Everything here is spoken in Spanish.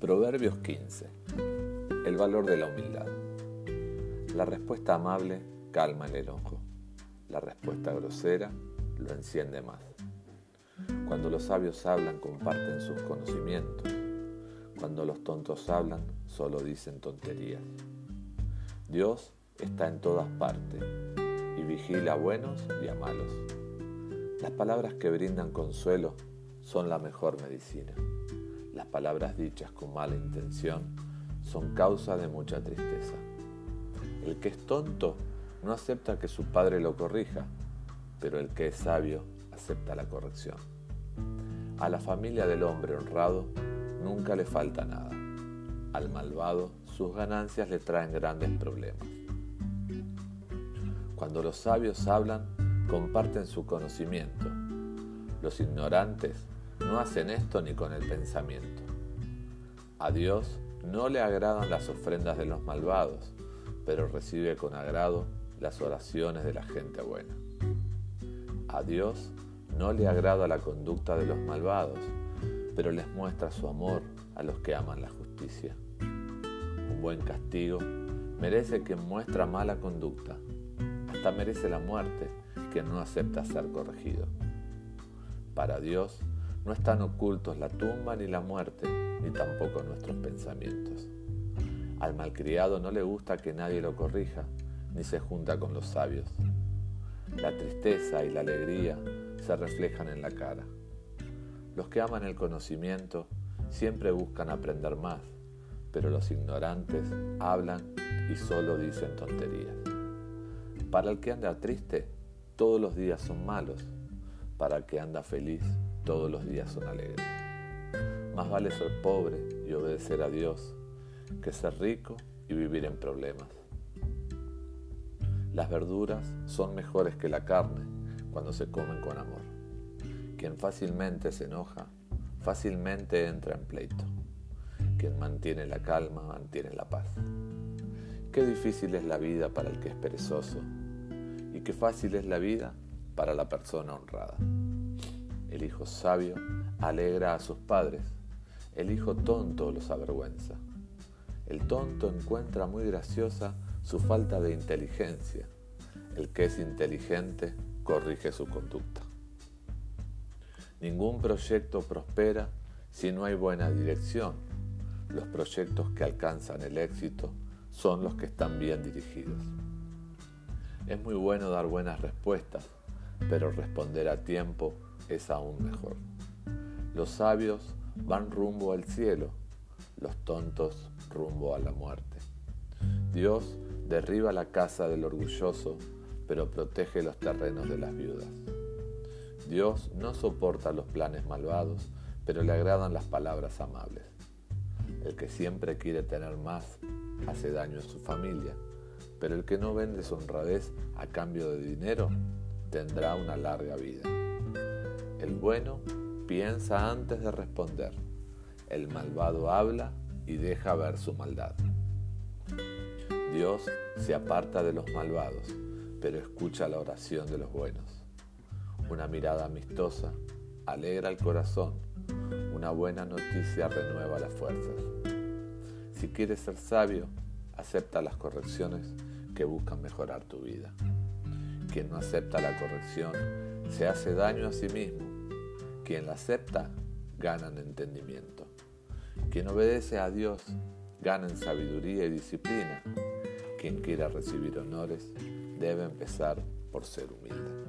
Proverbios 15. El valor de la humildad. La respuesta amable calma el enojo. La respuesta grosera lo enciende más. Cuando los sabios hablan, comparten sus conocimientos. Cuando los tontos hablan, solo dicen tonterías. Dios está en todas partes y vigila a buenos y a malos. Las palabras que brindan consuelo son la mejor medicina. Las palabras dichas con mala intención son causa de mucha tristeza. El que es tonto no acepta que su padre lo corrija, pero el que es sabio acepta la corrección. A la familia del hombre honrado nunca le falta nada. Al malvado sus ganancias le traen grandes problemas. Cuando los sabios hablan, comparten su conocimiento. Los ignorantes no hacen esto ni con el pensamiento. A Dios no le agradan las ofrendas de los malvados, pero recibe con agrado las oraciones de la gente buena. A Dios no le agrada la conducta de los malvados, pero les muestra su amor a los que aman la justicia. Un buen castigo merece quien muestra mala conducta, hasta merece la muerte quien no acepta ser corregido. Para Dios no están ocultos la tumba ni la muerte, ni tampoco nuestros pensamientos. Al malcriado no le gusta que nadie lo corrija, ni se junta con los sabios. La tristeza y la alegría se reflejan en la cara. Los que aman el conocimiento siempre buscan aprender más, pero los ignorantes hablan y solo dicen tonterías. Para el que anda triste, todos los días son malos. Para el que anda feliz, todos los días son alegres. Más vale ser pobre y obedecer a Dios que ser rico y vivir en problemas. Las verduras son mejores que la carne cuando se comen con amor. Quien fácilmente se enoja, fácilmente entra en pleito. Quien mantiene la calma, mantiene la paz. Qué difícil es la vida para el que es perezoso y qué fácil es la vida para la persona honrada. El hijo sabio alegra a sus padres, el hijo tonto los avergüenza. El tonto encuentra muy graciosa su falta de inteligencia. El que es inteligente corrige su conducta. Ningún proyecto prospera si no hay buena dirección. Los proyectos que alcanzan el éxito son los que están bien dirigidos. Es muy bueno dar buenas respuestas, pero responder a tiempo es aún mejor. Los sabios van rumbo al cielo, los tontos rumbo a la muerte. Dios derriba la casa del orgulloso, pero protege los terrenos de las viudas. Dios no soporta los planes malvados, pero le agradan las palabras amables. El que siempre quiere tener más hace daño a su familia, pero el que no vende su honradez a cambio de dinero tendrá una larga vida. El bueno piensa antes de responder. El malvado habla y deja ver su maldad. Dios se aparta de los malvados, pero escucha la oración de los buenos. Una mirada amistosa alegra el corazón, una buena noticia renueva las fuerzas. Si quieres ser sabio, acepta las correcciones que buscan mejorar tu vida. Quien no acepta la corrección se hace daño a sí mismo. Quien la acepta gana en entendimiento. Quien obedece a Dios gana en sabiduría y disciplina. Quien quiera recibir honores debe empezar por ser humilde.